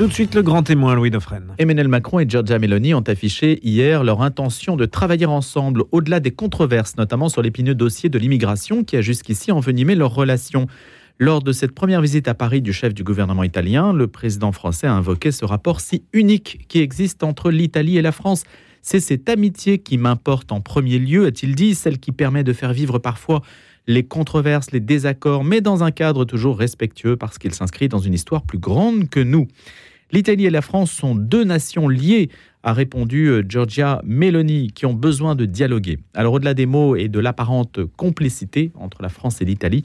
Tout de suite, le grand témoin, Louis Dauphren. Emmanuel Macron et Giorgia Meloni ont affiché hier leur intention de travailler ensemble au-delà des controverses, notamment sur l'épineux dossier de l'immigration qui a jusqu'ici envenimé leurs relations. Lors de cette première visite à Paris du chef du gouvernement italien, le président français a invoqué ce rapport si unique qui existe entre l'Italie et la France. C'est cette amitié qui m'importe en premier lieu, a-t-il dit, celle qui permet de faire vivre parfois les controverses, les désaccords, mais dans un cadre toujours respectueux parce qu'il s'inscrit dans une histoire plus grande que nous. L'Italie et la France sont deux nations liées, a répondu euh, Giorgia Meloni, qui ont besoin de dialoguer. Alors au-delà des mots et de l'apparente complicité entre la France et l'Italie,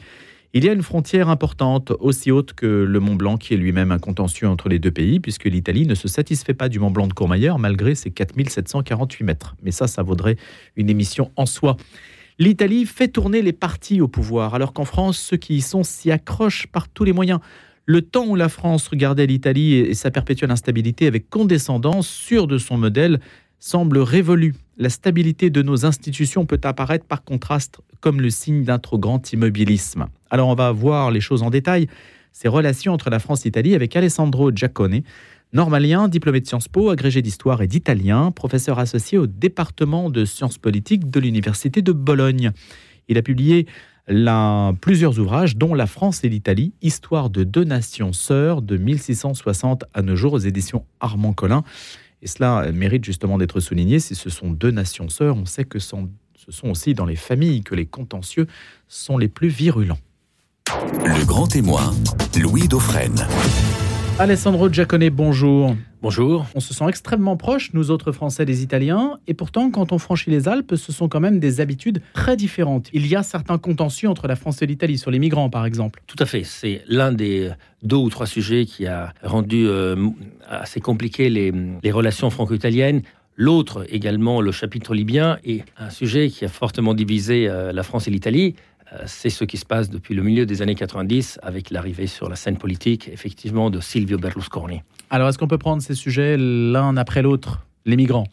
il y a une frontière importante, aussi haute que le Mont Blanc, qui est lui-même un contentieux entre les deux pays, puisque l'Italie ne se satisfait pas du Mont Blanc de Courmayeur, malgré ses 4748 mètres. Mais ça, ça vaudrait une émission en soi. L'Italie fait tourner les partis au pouvoir, alors qu'en France, ceux qui y sont s'y accrochent par tous les moyens. Le temps où la France regardait l'Italie et sa perpétuelle instabilité avec condescendance, sûre de son modèle, semble révolu. La stabilité de nos institutions peut apparaître par contraste comme le signe d'un trop grand immobilisme. Alors on va voir les choses en détail. Ces relations entre la France et l'Italie avec Alessandro Giacone, normalien, diplômé de Sciences Po, agrégé d'histoire et d'italien, professeur associé au département de sciences politiques de l'Université de Bologne. Il a publié plusieurs ouvrages, dont La France et l'Italie, Histoire de deux nations sœurs de 1660 à nos jours aux éditions Armand Collin. Et cela mérite justement d'être souligné. Si ce sont deux nations sœurs, on sait que ce sont aussi dans les familles que les contentieux sont les plus virulents. Le grand témoin, Louis Dauphren. Alessandro Giacone, bonjour. Bonjour. On se sent extrêmement proches, nous autres Français, des Italiens, et pourtant, quand on franchit les Alpes, ce sont quand même des habitudes très différentes. Il y a certains contentieux entre la France et l'Italie, sur les migrants par exemple. Tout à fait. C'est l'un des deux ou trois sujets qui a rendu euh, assez compliqué les, les relations franco-italiennes. L'autre, également, le chapitre libyen, est un sujet qui a fortement divisé euh, la France et l'Italie. Euh, c'est ce qui se passe depuis le milieu des années 90 avec l'arrivée sur la scène politique, effectivement, de Silvio Berlusconi. Alors, est-ce qu'on peut prendre ces sujets l'un après l'autre Les migrants?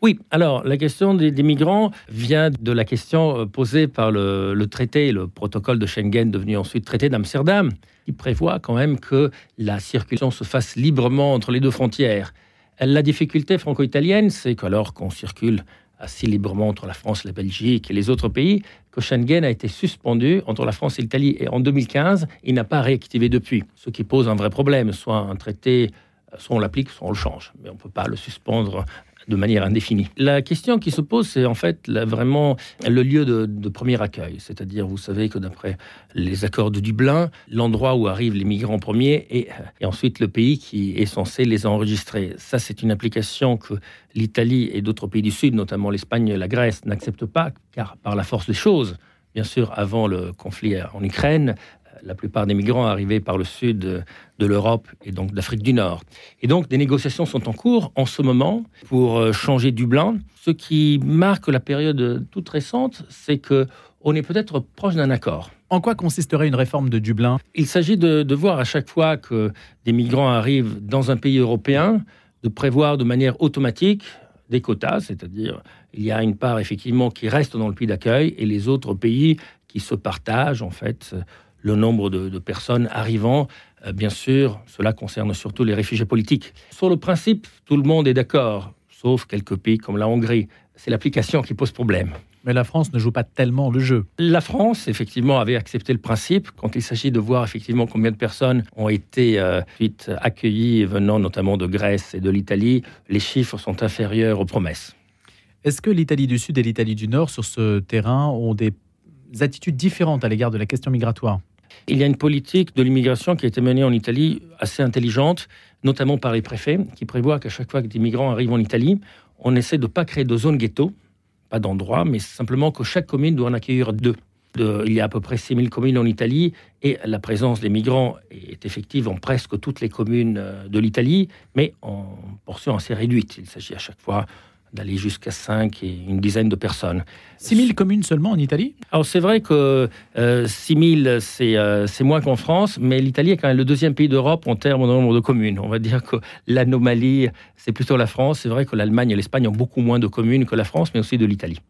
Oui, alors la question des, migrants vient de la question euh, posée par le, le, traité, le protocole de Schengen devenu ensuite traité d'Amsterdam, qui prévoit quand même que la circulation se fasse librement entre les deux frontières. La difficulté franco-italienne, c'est qu'alors qu'on circule assez librement entre la France, la Belgique et les autres pays, que Schengen a été suspendu entre la France et l'Italie. Et en 2015, il n'a pas réactivé depuis, ce qui pose un vrai problème. Soit un traité, soit on l'applique, soit on le change. Mais on ne peut pas le suspendre de manière indéfinie. La question qui se pose, c'est en fait vraiment le lieu de, premier accueil. C'est-à-dire, vous savez que d'après les accords de Dublin, l'endroit où arrivent les migrants premiers et ensuite le pays qui est censé les enregistrer. Ça, c'est une application que l'Italie et d'autres pays du Sud, notamment l'Espagne et la Grèce, n'acceptent pas, car par la force des choses, bien sûr, avant le conflit en Ukraine, la plupart des migrants arrivaient par le sud de l'Europe et donc d'Afrique du Nord. Et donc des négociations sont en cours en ce moment pour euh, changer Dublin. Ce qui marque la période toute récente, c'est que on est peut-être proche d'un accord. En quoi consisterait une réforme de Dublin? Il s'agit de, de, voir à chaque fois que des migrants arrivent dans un pays européen, de prévoir de manière automatique des quotas, c'est-à-dire il y a une part effectivement qui reste dans le pays d'accueil et les autres pays qui se partagent en fait le nombre de, personnes arrivant. Euh, bien sûr, cela concerne surtout les réfugiés politiques. Sur le principe, tout le monde est d'accord, sauf quelques pays comme la Hongrie. C'est l'application qui pose problème. Mais la France ne joue pas tellement le jeu. La France, effectivement, avait accepté le principe. Quand il s'agit de voir effectivement combien de personnes ont été euh, accueillies venant notamment de Grèce et de l'Italie, les chiffres sont inférieurs aux promesses. Est-ce que l'Italie du Sud et l'Italie du Nord, sur ce terrain, ont des attitudes différentes à l'égard de la question migratoire? Il y a une politique de l'immigration qui a été menée en Italie assez intelligente, notamment par les préfets, qui prévoit qu'à chaque fois que des migrants arrivent en Italie, on essaie de ne pas créer de zone ghetto, pas d'endroit, mais simplement que chaque commune doit en accueillir deux. il y a à peu près 6000 communes en Italie et la présence des migrants est effective en presque toutes les communes euh, de l'Italie, mais en portion assez réduite. Il s'agit à chaque fois d'aller jusqu'à 5 et une dizaine de personnes. 6 000 communes seulement en Italie? Alors c'est vrai que euh, 6 000, euh, c'est moins qu'en France, mais l'Italie est quand même le deuxième pays d'Europe en termes de nombre de communes. On va dire que l'anomalie, c'est plutôt la France. C'est vrai que l'Allemagne et l'Espagne ont beaucoup moins de communes que la France, mais aussi de l'Italie.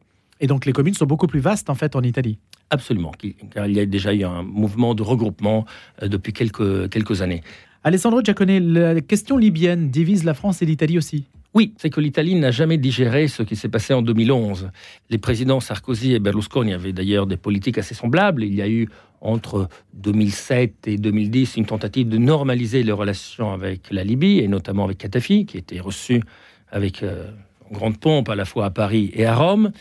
Et donc les communes sont beaucoup plus vastes en fait en Italie? Absolument, car il y a déjà eu un mouvement de regroupement euh, depuis quelques, quelques années. Alessandro Giacone, la question libyenne divise la France et l'Italie aussi? Oui, c'est que l'Italie n'a jamais digéré ce qui s'est passé en 2011. Les présidents Sarkozy et Berlusconi avaient d'ailleurs des politiques assez semblables. Il y a eu entre 2007 et 2010 une tentative de normaliser les relations avec la Libye et notamment avec Kadhafi, qui était reçu avec euh, grande pompe à la fois à Paris et à Rome.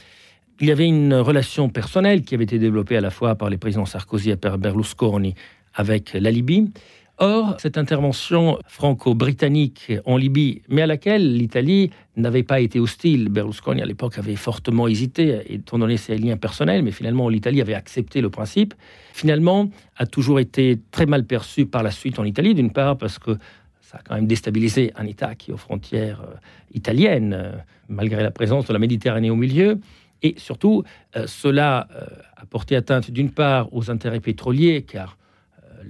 Il y avait une relation personnelle qui avait été développée à la fois par les présidents Sarkozy et Berlusconi avec la Libye. Or, cette intervention franco-britannique en Libye, mais à laquelle l'Italie n'avait pas été hostile, Berlusconi à l'époque avait fortement hésité, étant donné ses liens personnels, mais finalement l'Italie avait accepté le principe, finalement a toujours été très mal perçu par la suite en Italie, d'une part parce que ça a quand même déstabilisé un État qui est aux frontières euh, italiennes, euh, malgré la présence de la Méditerranée au milieu, et surtout, euh, cela a porté atteinte d'une part aux intérêts pétroliers, car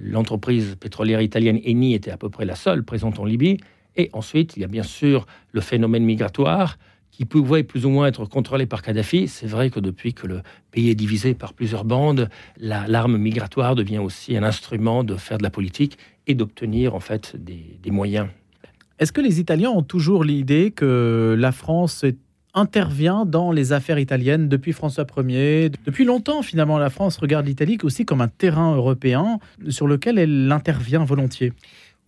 l'entreprise pétrolière italienne Eni était à peu près la seule présente en Libye. Et ensuite, il y a bien sûr le phénomène migratoire qui pouvait plus ou moins être contrôlé par Kadhafi. C'est vrai que depuis que le pays est divisé par plusieurs bandes, l'arme migratoire devient aussi un instrument de faire de la politique et d'obtenir en fait des, des moyens. Est-ce que les Italiens ont toujours l'idée que la France est intervient dans les affaires italiennes depuis François Ier. Depuis longtemps, finalement, la France regarde l'Italie aussi comme un terrain européen sur lequel elle intervient volontiers.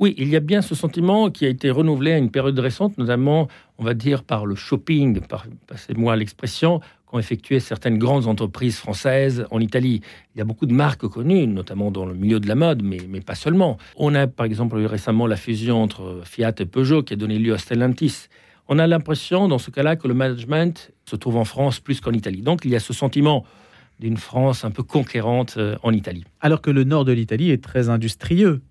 Oui, il y a bien ce sentiment qui a été renouvelé à une période récente, notamment, on va dire, par le shopping, passez-moi l'expression, qu'ont effectué certaines grandes entreprises françaises en Italie. Il y a beaucoup de marques connues, notamment dans le milieu de la mode, mais, mais pas seulement. On a, par exemple, eu récemment la fusion entre Fiat et Peugeot qui a donné lieu à Stellantis. On a l'impression, dans ce cas-là, que le management se trouve en France plus qu'en Italie. Donc, il y a ce sentiment d'une France un peu conquérante euh, en Italie. Alors que le nord de l'Italie est très industrieux.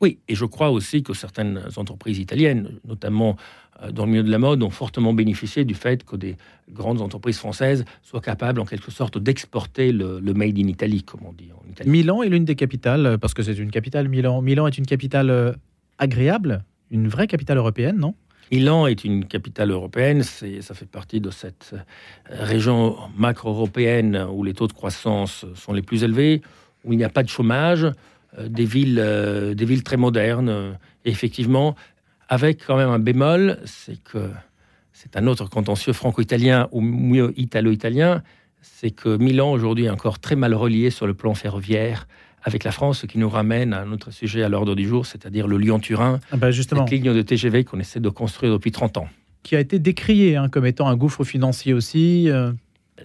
Oui, et je crois aussi que certaines entreprises italiennes, notamment euh, dans le milieu de la mode, ont fortement bénéficié du fait que des grandes entreprises françaises soient capables, en quelque sorte, d'exporter le, made in Italy, comme on dit en Italie. Milan est l'une des capitales, parce que c'est une capitale, Milan. Milan est une capitale euh, agréable, une vraie capitale européenne, non? Milan est une capitale européenne, ça fait partie de cette euh, région macro-européenne où les taux de croissance sont les plus élevés, où il n'y a pas de chômage, euh, des villes, euh, des villes très modernes. Et effectivement, avec quand même un bémol, c'est que c'est un autre contentieux franco-italien ou mieux italo-italien, c'est que Milan aujourd'hui est encore très mal relié sur le plan ferroviaire avec la France, ce qui nous ramène à un autre sujet à l'ordre du jour, c'est-à-dire le Lyon-Turin, ah bah justement. cette ligne de TGV qu'on essaie de construire depuis 30 ans. Qui a été décrié hein, comme étant un gouffre financier aussi. Euh.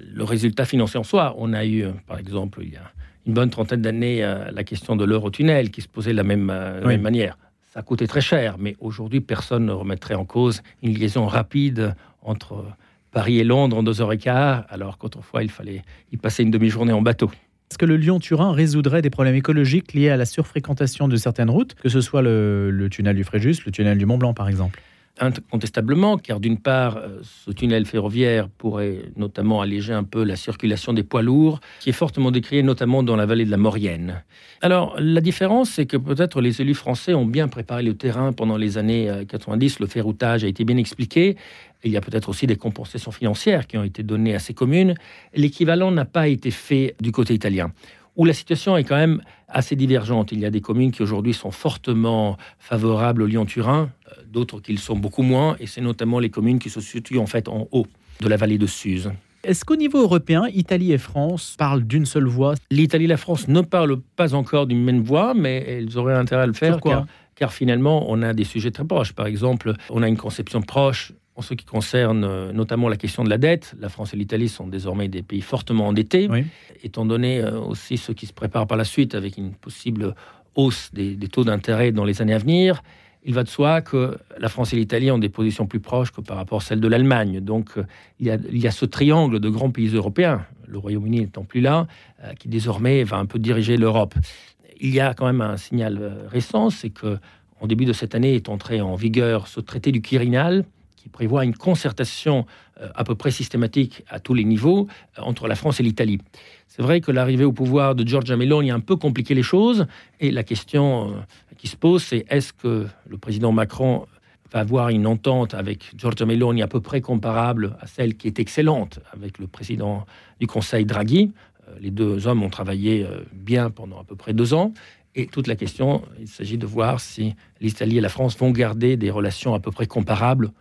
Le résultat financier en soi, on a eu, euh, par exemple, il y a une bonne trentaine d'années, euh, la question de l'Eurotunnel qui se posait de la même, même manière. Ça coûtait très cher, mais aujourd'hui, personne ne remettrait en cause une liaison rapide entre Paris et Londres en deux heures et quart, alors qu'autrefois, il fallait y passer une demi-journée en bateau. Est-ce que le Lyon-Turin résoudrait des problèmes écologiques liés à la surfréquentation de certaines routes, que ce soit le, tunnel du Fréjus, le tunnel du Mont Blanc par exemple? Incontestablement, car d'une part, euh, ce tunnel ferroviaire pourrait notamment alléger un peu la circulation des poids lourds, qui est fortement décrié notamment dans la vallée de la Maurienne. Alors, la différence, c'est que peut-être les élus français ont bien préparé le terrain pendant les années 90, euh, le ferroutage a été bien expliqué, il y a peut-être aussi des compensations financières qui ont été données à ces communes. L'équivalent n'a pas été fait du côté italien, où la situation est quand même assez divergente. Il y a des communes qui aujourd'hui sont fortement favorables au Lyon-Turin, d'autres qui le sont beaucoup moins, et c'est notamment les communes qui se situent en fait en haut de la vallée de Suse. Est-ce qu'au niveau européen, Italie et France parlent d'une seule voix? L'Italie et la France ne parlent pas encore d'une même voix, mais elles auraient intérêt à le faire. Pourquoi? car finalement, on a des sujets très proches. Par exemple, on a une conception proche en ce qui concerne euh, notamment la question de la dette, la France et l'Italie sont désormais des pays fortement endettés, étant donné euh, aussi ce qui se prépare par la suite avec une possible hausse des, taux d'intérêt dans les années à venir. Il va de soi que la France et l'Italie ont des positions plus proches que par rapport à celles de l'Allemagne. Donc euh, il, y a, ce triangle de grands pays européens, le Royaume-Uni n'étant plus là, qui désormais va un peu diriger l'Europe. Il y a quand même un signal récent, c'est que en début de cette année est entré en vigueur ce traité du Quirinal, qui prévoit une concertation euh, à peu près systématique à tous les niveaux euh, entre la France et l'Italie. C'est vrai que l'arrivée au pouvoir de Giorgia Meloni a un peu compliqué les choses, et la question euh, qui se pose, c'est est-ce que le président Macron va avoir une entente avec Giorgia Meloni à peu près comparable à celle qui est excellente avec le président du Conseil Draghi? Les deux hommes ont travaillé bien pendant à peu près deux ans. Et toute la question, il s'agit de voir si l'Italie et la France vont garder des relations à peu près comparables,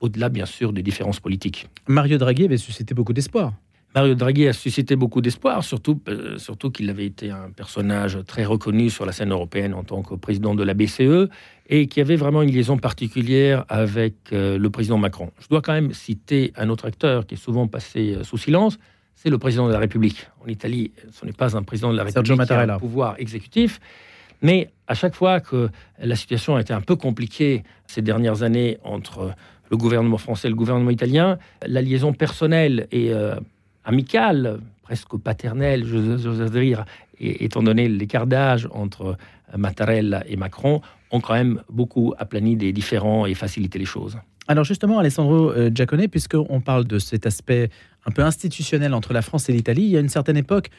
au-delà bien sûr des différences politiques. Mario Draghi avait suscité beaucoup d'espoir. Mario Draghi a suscité beaucoup d'espoir, surtout, euh, surtout qu'il avait été un personnage très reconnu sur la scène européenne en tant que président de la BCE et qui avait vraiment une liaison particulière avec euh, le président Macron. Je dois quand même citer un autre acteur qui est souvent passé euh, sous silence, c'est le président de la République. En Italie, ce n'est pas un président de la République qui a un pouvoir exécutif, mais à chaque fois que la situation a été un peu compliquée ces dernières années entre le gouvernement français et le gouvernement italien, la liaison personnelle et amicale, presque paternelle, j'ose dire, étant donné l'écart d'âge entre Mattarella et Macron, ont quand même beaucoup aplani des différends et facilité les choses. Alors justement, Alessandro euh, Giacone, puisqu'on parle de cet aspect un peu institutionnel entre la France et l'Italie, il y a une certaine époque,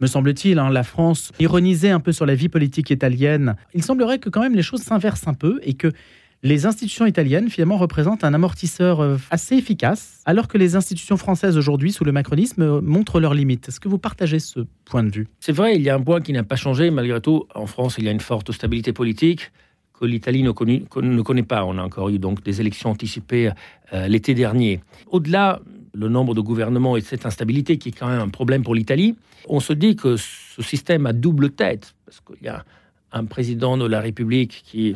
me semble-t-il, hein, la France ironisait un peu sur la vie politique italienne. Il semblerait que quand même les choses s'inversent un peu et que les institutions italiennes finalement représentent un amortisseur euh, assez efficace, alors que les institutions françaises aujourd'hui, sous le macronisme, euh, montrent leurs limites. Est-ce que vous partagez ce point de vue? C'est vrai, il y a un point qui n'a pas changé. Malgré tout, en France, il y a une forte stabilité politique que l'Italie ne, connaît pas. On a encore eu donc des élections anticipées euh, l'été dernier. Au-delà le nombre de gouvernements et cette instabilité qui est quand même un problème pour l'Italie, on se dit que ce système a double tête, parce qu'il y a un président de la République qui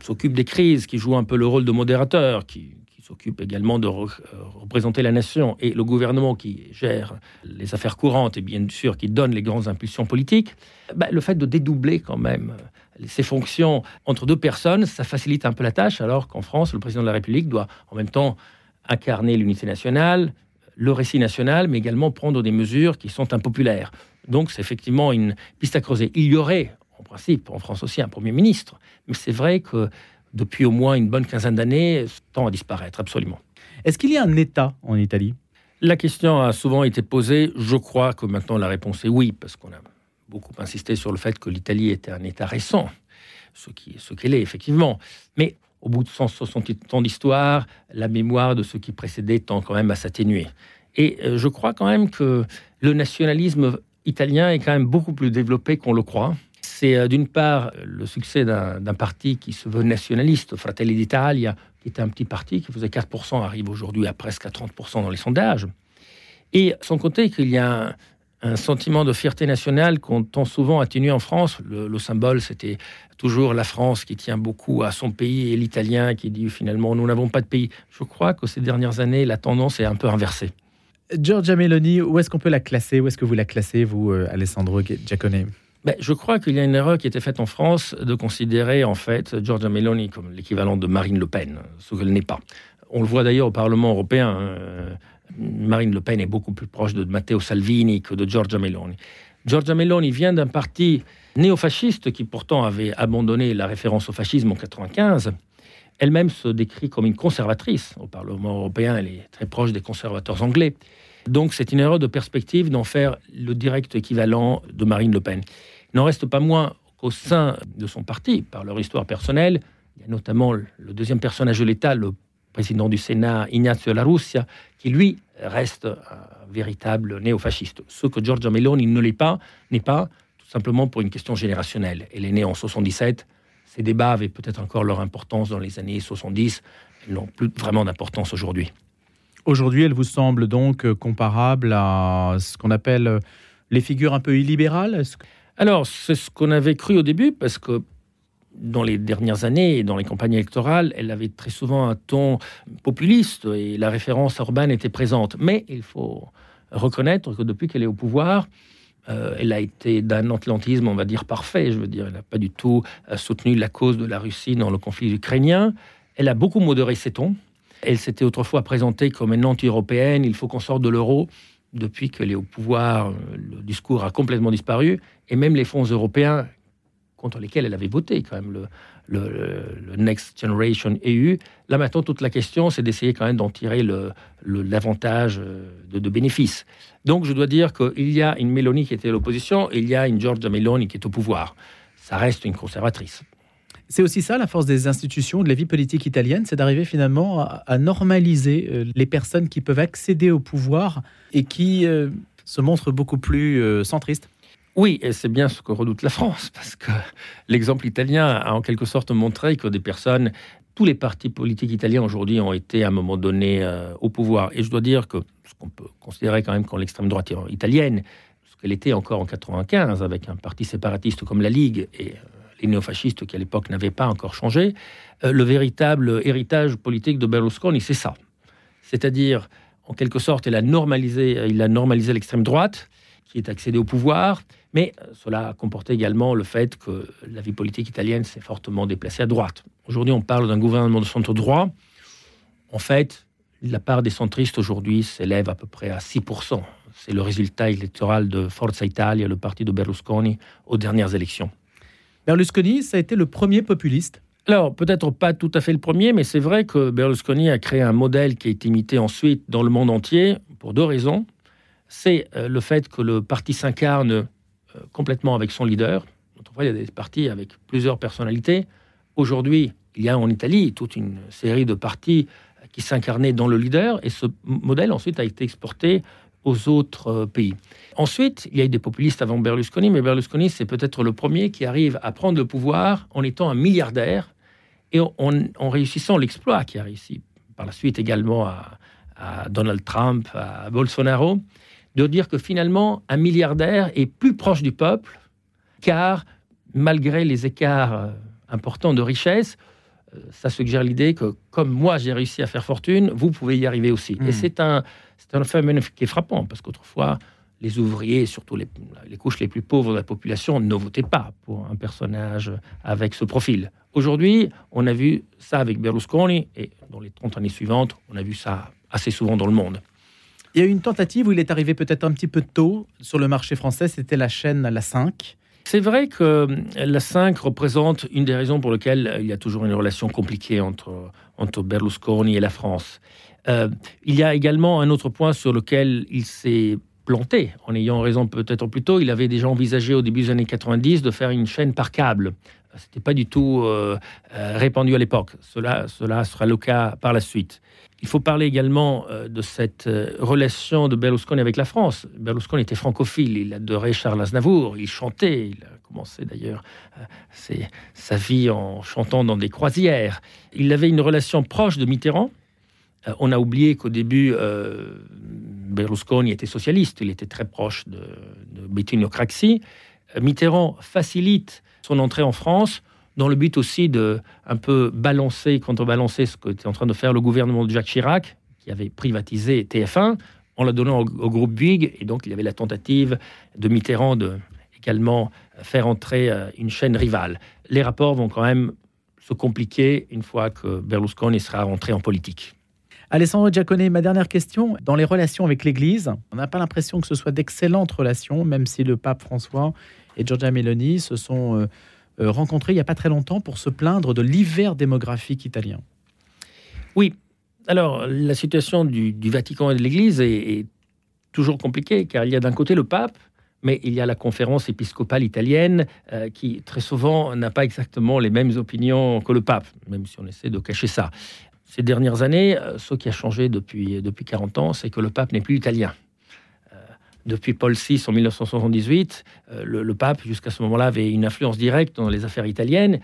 s'occupe des crises, qui joue un peu le rôle de modérateur, qui, s'occupe également de euh, représenter la nation, et le gouvernement qui gère les affaires courantes et bien sûr qui donne les grandes impulsions politiques, bah, le fait de dédoubler quand même euh, ces fonctions entre deux personnes, ça facilite un peu la tâche, alors qu'en France, le président de la République doit en même temps incarner l'unité nationale, le récit national, mais également prendre des mesures qui sont impopulaires. Donc c'est effectivement une piste à creuser. Il y aurait en principe, en France aussi, un Premier ministre. Mais c'est vrai que depuis au moins une bonne quinzaine d'années, tend à disparaître, absolument. Est-ce qu'il y a un État en Italie? La question a souvent été posée. Je crois que maintenant la réponse est oui, parce qu'on a beaucoup insisté sur le fait que l'Italie était un État récent, ce qu'elle ce est effectivement. Mais au bout de 160 ans d'histoire, la mémoire de ce qui précédait tend quand même à s'atténuer. Et euh, je crois quand même que le nationalisme italien est quand même beaucoup plus développé qu'on le croit c'est euh, d'une part le succès d'un parti qui se veut nationaliste, Fratelli d'Italia, qui était un petit parti qui faisait 4%, arrive aujourd'hui à presque à 30% dans les sondages. Et sans compter qu'il y a un, sentiment de fierté nationale qu'on tend souvent à atténuer en France. Le, symbole, c'était toujours la France qui tient beaucoup à son pays et l'italien qui dit finalement nous n'avons pas de pays. Je crois que ces dernières années, la tendance est un peu inversée. Giorgia Meloni, où est-ce qu'on peut la classer? Où est-ce que vous la classez, vous, euh, Alessandro Giacone ben, je crois qu'il y a une erreur qui été faite en France de considérer en fait Giorgia Meloni comme l'équivalent de Marine Le Pen, ce qu'elle n'est pas. On le voit d'ailleurs au Parlement européen. Hein. Marine Le Pen est beaucoup plus proche de Matteo Salvini que de Giorgia Meloni. Giorgia Meloni vient d'un parti néofasciste qui pourtant avait abandonné la référence au fascisme en 95. Elle-même se décrit comme une conservatrice. Au Parlement européen, elle est très proche des conservateurs anglais. Donc c'est une erreur de perspective d'en faire le direct équivalent de Marine Le Pen. N'en reste pas moins qu'au sein de son parti, par leur histoire personnelle, il y a notamment le deuxième personnage de l'État, le président du Sénat, Ignazio La Russia, qui lui reste un véritable néofasciste. Ce que Giorgia Meloni ne l'est pas, n'est pas tout simplement pour une question générationnelle. Elle est née en 77. Ces débats avaient peut-être encore leur importance dans les années 70. Ils n'ont plus vraiment d'importance aujourd'hui. Aujourd'hui, elle vous semble donc comparable à ce qu'on appelle les figures un peu illibérales? Alors, c'est ce qu'on avait cru au début, parce que dans les dernières années, dans les campagnes électorales, elle avait très souvent un ton populiste et la référence urbaine était présente. Mais il faut reconnaître que depuis qu'elle est au pouvoir, euh, elle a été d'un atlantisme, on va dire, parfait. Je veux dire, elle n'a pas du tout euh, soutenu la cause de la Russie dans le conflit ukrainien. Elle a beaucoup modéré ses tons. Elle s'était autrefois présentée comme une anti-européenne, il faut qu'on sorte de l'euro depuis qu'elle est au pouvoir, le discours a complètement disparu, et même les fonds européens contre lesquels elle avait voté, quand même, le, le, Next Generation EU. Là maintenant, toute la question, c'est d'essayer quand même d'en tirer l'avantage euh, de, de, bénéfices. Donc je dois dire qu'il y a une Meloni qui était à l'opposition, et il y a une Giorgia Meloni qui est au pouvoir. Ça reste une conservatrice. C'est aussi ça la force des institutions, de la vie politique italienne, c'est d'arriver finalement à, normaliser euh, les personnes qui peuvent accéder au pouvoir et qui euh, se montrent beaucoup plus euh, centristes. Oui, et c'est bien ce que redoute la France, parce que l'exemple italien a en quelque sorte montré que des personnes, tous les partis politiques italiens aujourd'hui ont été à un moment donné au pouvoir. Et je dois dire que ce qu'on peut considérer quand même comme l'extrême droite italienne, ce qu'elle était encore en 95 avec un parti séparatiste comme la Ligue et euh, les néofascistes qui à l'époque n'avaient pas encore changé, euh, le véritable héritage politique de Berlusconi, c'est ça. C'est-à-dire, en quelque sorte, il a normalisé, il a normalisé l'extrême droite, qui est accédé au pouvoir, mais euh, cela comportait également le fait que la vie politique italienne s'est fortement déplacée à droite. Aujourd'hui, on parle d'un gouvernement de centre droit. En fait, la part des centristes aujourd'hui s'élève à peu près à 6%. C'est le résultat électoral de Forza Italia, le parti de Berlusconi, aux dernières élections. Berlusconi, ça a été le premier populiste alors, peut-être pas tout à fait le premier, mais c'est vrai que Berlusconi a créé un modèle qui a été imité ensuite dans le monde entier pour deux raisons. C'est euh, le fait que le parti s'incarne euh, complètement avec son leader. Autrefois, il y a des partis avec plusieurs personnalités. Aujourd'hui, il y a en Italie toute une série de partis euh, qui s'incarnaient dans le leader, et ce modèle ensuite a été exporté aux autres euh, pays. Ensuite, il y a eu des populistes avant Berlusconi, mais Berlusconi, c'est peut-être le premier qui arrive à prendre le pouvoir en étant un milliardaire et en, réussissant l'exploit qui a réussi par la suite également à, Donald Trump, à Bolsonaro, de dire que finalement, un milliardaire est plus proche du peuple, car malgré les écarts euh, importants de richesse, euh, ça suggère l'idée que comme moi j'ai réussi à faire fortune, vous pouvez y arriver aussi. Et hmm. c'est un, c'est un phénomène qui est frappant, parce qu'autrefois, les ouvriers, surtout les, les, couches les plus pauvres de la population, ne votaient pas pour un personnage avec ce profil. Aujourd'hui, on a vu ça avec Berlusconi, et dans les 30 années suivantes, on a vu ça assez souvent dans le monde. Il y a eu une tentative où il est arrivé peut-être un petit peu tôt sur le marché français, c'était la chaîne La 5. C'est vrai que la 5 représente une des raisons pour lesquelles il y a toujours une relation compliquée entre, entre Berlusconi et la France. Euh, il y a également un autre point sur lequel il s'est planté, en ayant raison peut-être plus tôt. Il avait déjà envisagé au début des années 90 de faire une chaîne par câble. Ce n'était pas du tout euh, euh, répandu à l'époque. Cela, cela sera le cas par la suite. Il faut parler également de cette relation de Berlusconi avec la France. Berlusconi était francophile, il adorait Charles Aznavour, il chantait, il a commencé d'ailleurs sa vie en chantant dans des croisières. Il avait une relation proche de Mitterrand, on a oublié qu'au début, euh, Berlusconi était socialiste, il était très proche de, de Craxi. Euh, Mitterrand facilite son entrée en France dans le but aussi de un peu balancer, contrebalancer ce qu'était en train de faire le gouvernement de Jacques Chirac, qui avait privatisé TF1 en la donnant au, groupe Bouygues. Et donc, il y avait la tentative de Mitterrand de également faire entrer une chaîne rivale. Les rapports vont quand même se compliquer une fois que Berlusconi sera rentré en politique. Alessandro Giacone, ma dernière question. Dans les relations avec l'Église, on n'a pas l'impression que ce soit d'excellentes relations, même si le pape François et Giorgia Meloni se sont euh, euh, rencontrés il n'y a pas très longtemps pour se plaindre de l'hiver démographique italien. Oui. Alors, la situation du, Vatican et de l'Église est, toujours compliquée, car il y a d'un côté le pape, mais il y a la conférence épiscopale italienne euh, qui très souvent n'a pas exactement les mêmes opinions que le pape, même si on essaie de cacher ça ces dernières années, euh, ce qui a changé depuis, depuis 40 ans, c'est que le pape n'est plus italien. Euh, depuis Paul VI en 1978, euh, le, pape, jusqu'à ce moment-là, avait une influence directe dans les affaires italiennes.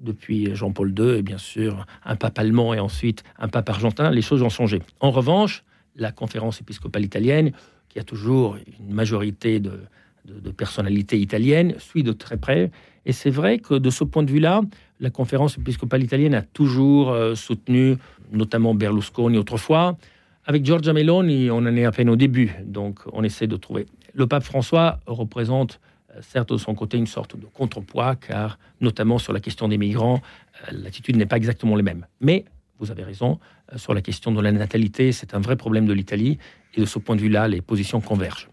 depuis Jean-Paul II, et bien sûr, un pape allemand et ensuite un pape argentin, les choses ont changé. En revanche, la conférence épiscopale italienne, qui a toujours une majorité de, de personnalités italiennes, suit de très près. Et c'est vrai que de ce point de vue-là, la conférence épiscopale italienne a toujours euh, soutenu, notamment Berlusconi autrefois. Avec Giorgia Meloni, on en est à peine au début, donc on essaie de trouver. Le pape François représente euh, certes de son côté une sorte de contrepoids, car notamment sur la question des migrants, euh, l'attitude n'est pas exactement la même. Mais vous avez raison, sur la question de la natalité, c'est un vrai problème de l'Italie, et de ce point de vue-là, les positions convergent.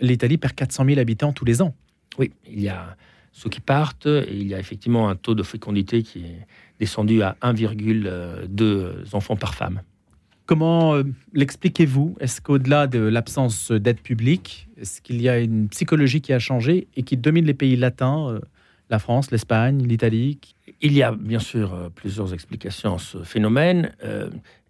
L'Italie perd 400 000 habitants tous les ans. Oui, il y a ceux qui partent, et il y a effectivement un taux de fécondité qui est descendu à 1,2 enfants par femme. Comment euh, l'expliquez-vous? Est-ce qu'au-delà de l'absence d'aide publique, est-ce qu'il y a une psychologie qui a changé et qui domine les pays latins, euh, la France, l'Espagne, l'Italie? Il y a bien sûr euh, plusieurs explications à ce phénomène.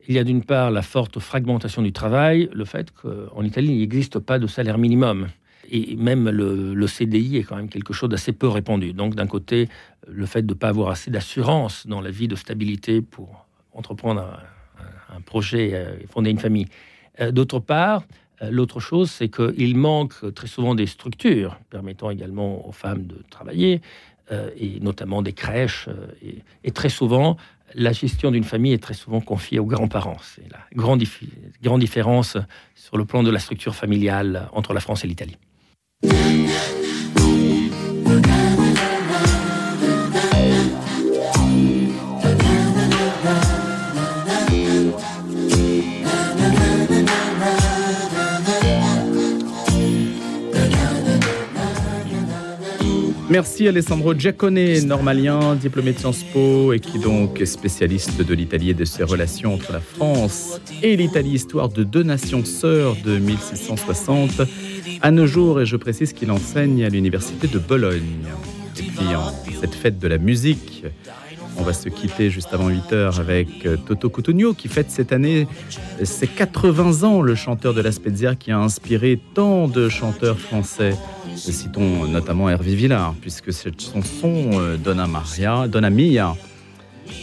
il y a d'une part la forte fragmentation du travail, le fait qu'en Italie, il n'existe pas de salaire minimum et même le, CDI est quand même quelque chose d'assez peu répandu. Donc d'un côté, le fait de ne pas avoir assez d'assurance dans la vie de stabilité pour entreprendre un, projet et fonder une famille. D'autre part, L'autre chose, c'est qu'il manque très souvent des structures permettant également aux femmes de travailler, et notamment des crèches. et, très souvent, la gestion d'une famille est très souvent confiée aux grands-parents. C'est la grande, grande différence sur le plan de la structure familiale entre la France et l'Italie. Yeah. Merci Alessandro Giacone, normalien, diplômé de Sciences Po et qui donc est spécialiste de l'Italie et de ses relations entre la France et l'Italie, histoire de deux nations sœurs de 1660 à nos jours et je précise qu'il enseigne à l'université de Bologne. Et puis en cette fête de la musique, on va se quitter juste avant 8 heures avec euh, Toto Cutugno qui fête cette année ses 80 ans, le chanteur de la Spezia qui a inspiré tant de chanteurs français. Citons notamment Hervé Villard, puisque cette chanson euh, Donna Maria, Donna Mia,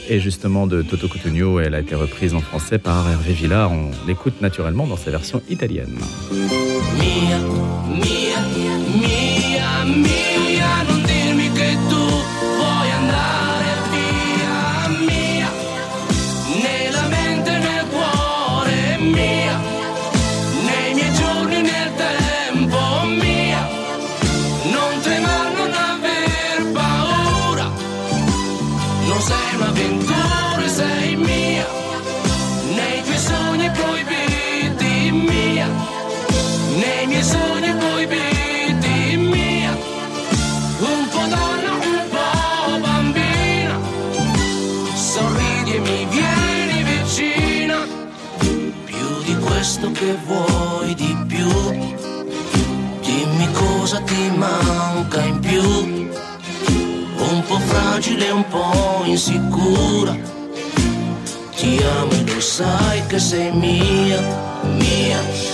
est justement de Toto Cutugno. Elle a été reprise en français par Hervé Villard. On l'écoute naturellement dans sa version italienne. Vamos a Irma fragile, un po' insicura, ti amo e lo sai che sei mia, mia, mia,